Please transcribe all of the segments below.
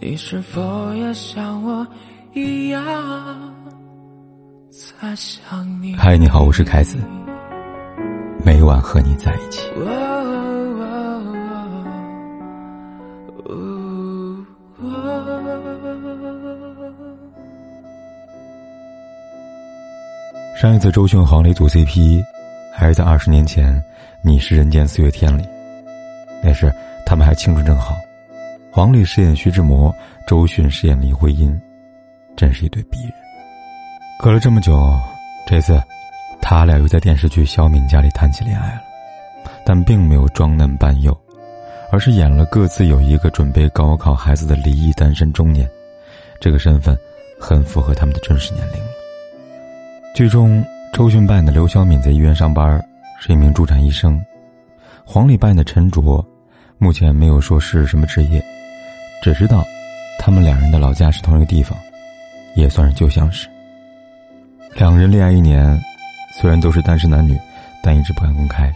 你是否也像我一样在想你？嗨，你好，我是凯子，每晚和你在一起。上一次周迅黄磊组 CP，还是在二十年前，《你是人间四月天》里，那时他们还青春正好。黄磊饰演徐志摩，周迅饰演林徽因，真是一对璧人。隔了这么久，这次他俩又在电视剧《小敏家》里谈起恋爱了，但并没有装嫩扮幼，而是演了各自有一个准备高考孩子的离异单身中年。这个身份很符合他们的真实年龄了。剧中，周迅扮演的刘晓敏在医院上班，是一名助产医生；黄磊扮演的陈卓，目前没有说是什么职业。只知道，他们两人的老家是同一个地方，也算是旧相识。两人恋爱一年，虽然都是单身男女，但一直不敢公开。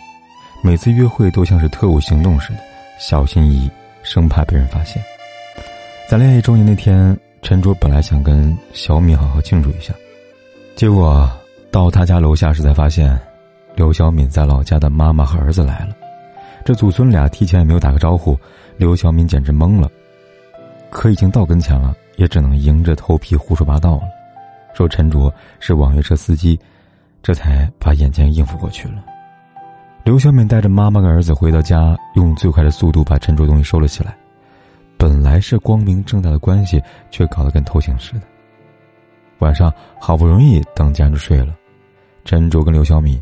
每次约会都像是特务行动似的，小心翼翼，生怕被人发现。在恋爱一周年那天，陈卓本来想跟小敏好好庆祝一下，结果到他家楼下时才发现，刘小敏在老家的妈妈和儿子来了。这祖孙俩提前也没有打个招呼，刘小敏简直懵了。可已经到跟前了，也只能硬着头皮胡说八道了，说陈卓是网约车司机，这才把眼前应付过去了。刘小敏带着妈妈跟儿子回到家，用最快的速度把陈卓东西收了起来。本来是光明正大的关系，却搞得跟偷情似的。晚上好不容易等家人睡了，陈卓跟刘小敏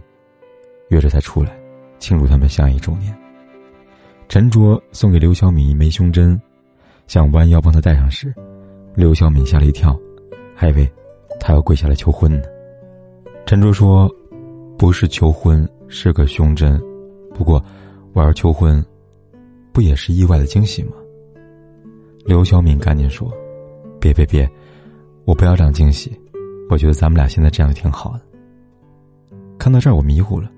约着才出来，庆祝他们相爱一周年。陈卓送给刘小敏一枚胸针。想弯腰帮他戴上时，刘小敏吓了一跳，还以为他要跪下来求婚呢。陈卓说：“不是求婚，是个胸针。不过，我要求婚，不也是意外的惊喜吗？”刘小敏赶紧说：“别别别，我不要这样惊喜。我觉得咱们俩现在这样挺好的。”看到这儿，我迷糊了。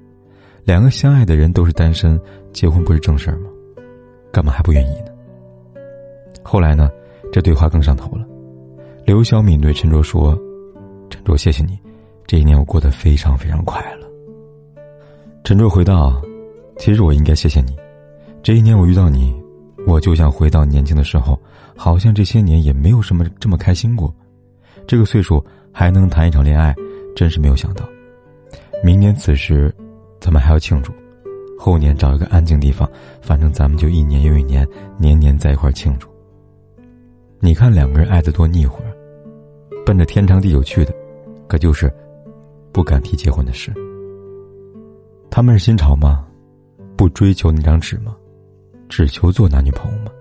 两个相爱的人都是单身，结婚不是正事儿吗？干嘛还不愿意呢？后来呢，这对话更上头了。刘小敏对陈卓说：“陈卓，谢谢你，这一年我过得非常非常快乐。”陈卓回道：“其实我应该谢谢你，这一年我遇到你，我就像回到年轻的时候，好像这些年也没有什么这么开心过。这个岁数还能谈一场恋爱，真是没有想到。明年此时，咱们还要庆祝，后年找一个安静地方，反正咱们就一年又一年，年年在一块庆祝。”你看两个人爱的多腻乎，奔着天长地久去的，可就是不敢提结婚的事。他们是新潮吗？不追求那张纸吗？只求做男女朋友吗？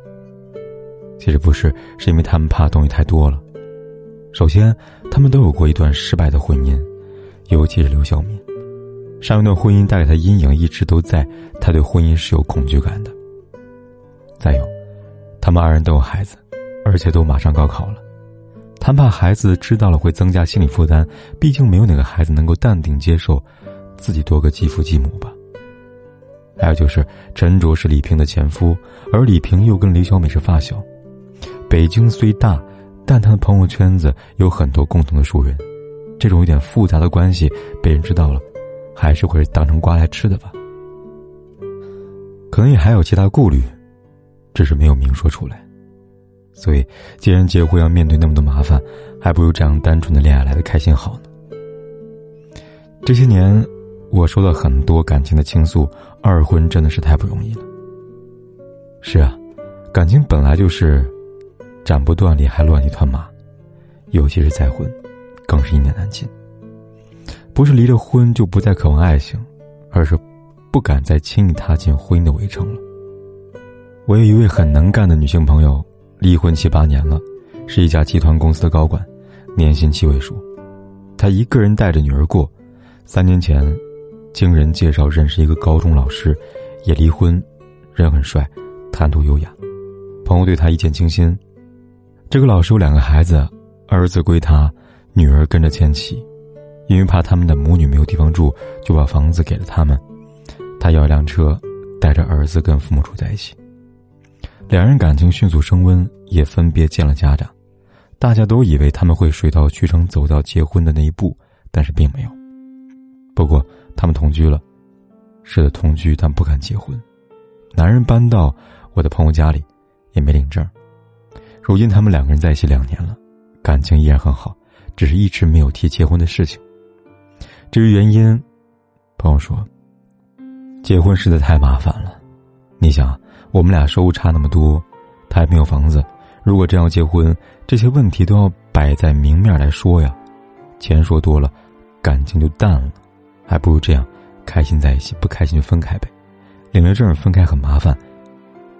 其实不是，是因为他们怕东西太多了。首先，他们都有过一段失败的婚姻，尤其是刘晓敏，上一段婚姻带给他阴影一直都在，他对婚姻是有恐惧感的。再有，他们二人都有孩子。而且都马上高考了，他怕孩子知道了会增加心理负担，毕竟没有哪个孩子能够淡定接受自己多个继父继母吧。还有就是陈卓是李萍的前夫，而李萍又跟李小美是发小。北京虽大，但他的朋友圈子有很多共同的熟人，这种有点复杂的关系被人知道了，还是会当成瓜来吃的吧。可能也还有其他顾虑，只是没有明说出来。所以，既然结婚要面对那么多麻烦，还不如这样单纯的恋爱来的开心好呢。这些年，我收到很多感情的倾诉，二婚真的是太不容易了。是啊，感情本来就是斩不断理还乱一团麻，尤其是再婚，更是一言难尽。不是离了婚就不再渴望爱情，而是不敢再轻易踏进婚姻的围城了。我有一位很能干的女性朋友。离婚七八年了，是一家集团公司的高管，年薪七位数。他一个人带着女儿过。三年前，经人介绍认识一个高中老师，也离婚，人很帅，谈吐优雅。朋友对他一见倾心。这个老师有两个孩子，儿子归他，女儿跟着前妻。因为怕他们的母女没有地方住，就把房子给了他们。他要一辆车，带着儿子跟父母住在一起。两人感情迅速升温，也分别见了家长。大家都以为他们会水到渠成，走到结婚的那一步，但是并没有。不过他们同居了，是的，同居但不敢结婚。男人搬到我的朋友家里，也没领证。如今他们两个人在一起两年了，感情依然很好，只是一直没有提结婚的事情。至于原因，朋友说，结婚实在太麻烦了。你想，我们俩收入差那么多，他还没有房子，如果真要结婚，这些问题都要摆在明面来说呀。钱说多了，感情就淡了，还不如这样，开心在一起，不开心就分开呗。领了证分开很麻烦，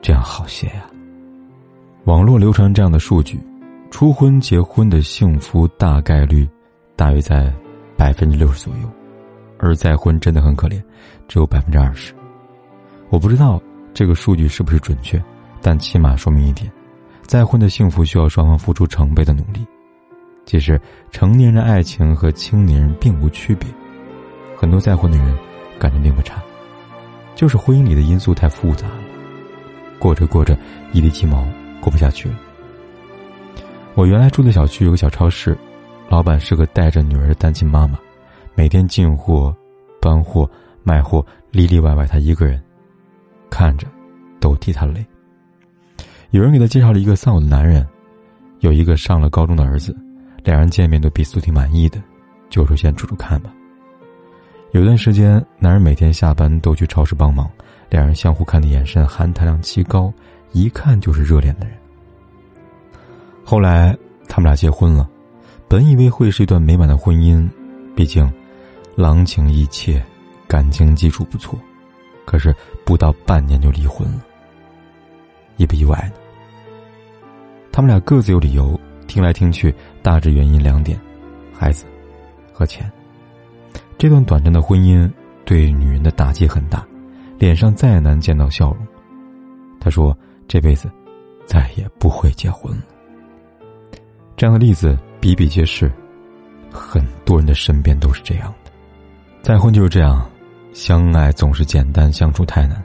这样好些呀。网络流传这样的数据：初婚结婚的幸福大概率大约在百分之六十左右，而再婚真的很可怜，只有百分之二十。我不知道这个数据是不是准确，但起码说明一点：再婚的幸福需要双方付出成倍的努力。其实，成年人爱情和青年人并无区别，很多再婚的人感情并不差。就是婚姻里的因素太复杂了，过着过着一地鸡毛，过不下去了。我原来住的小区有个小超市，老板是个带着女儿的单亲妈妈，每天进货、搬货、卖货，里里外外她一个人，看着都替他累。有人给他介绍了一个丧偶的男人，有一个上了高中的儿子，两人见面都彼此都挺满意的，就说先处处看吧。有段时间，男人每天下班都去超市帮忙，两人相互看的眼神含糖量极高，一看就是热恋的人。后来他们俩结婚了，本以为会是一段美满的婚姻，毕竟郎情意切，感情基础不错。可是不到半年就离婚了，意不意外呢？他们俩各自有理由，听来听去，大致原因两点：孩子和钱。这段短暂的婚姻对女人的打击很大，脸上再难见到笑容。他说：“这辈子再也不会结婚了。”这样的例子比比皆是，很多人的身边都是这样的。再婚就是这样，相爱总是简单，相处太难。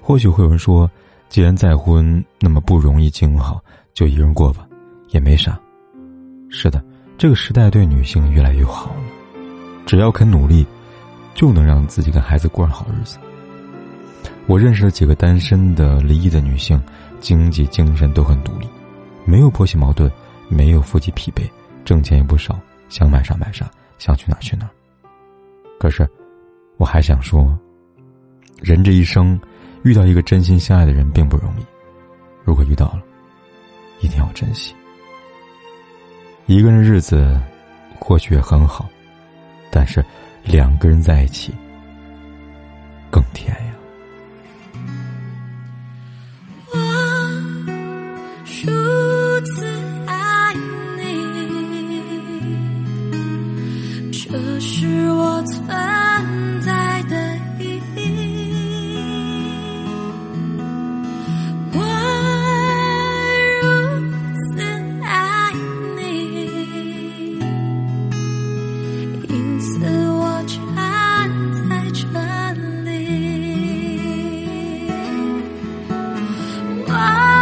或许会有人说：“既然再婚那么不容易经营好，就一人过吧，也没啥。”是的，这个时代对女性越来越好了。只要肯努力，就能让自己跟孩子过上好日子。我认识了几个单身的、离异的女性，经济、精神都很独立，没有婆媳矛盾，没有夫妻疲惫，挣钱也不少，想买啥买啥，想去哪去哪。可是，我还想说，人这一生遇到一个真心相爱的人并不容易，如果遇到了，一定要珍惜。一个人日子或许也很好。但是，两个人在一起更甜呀。我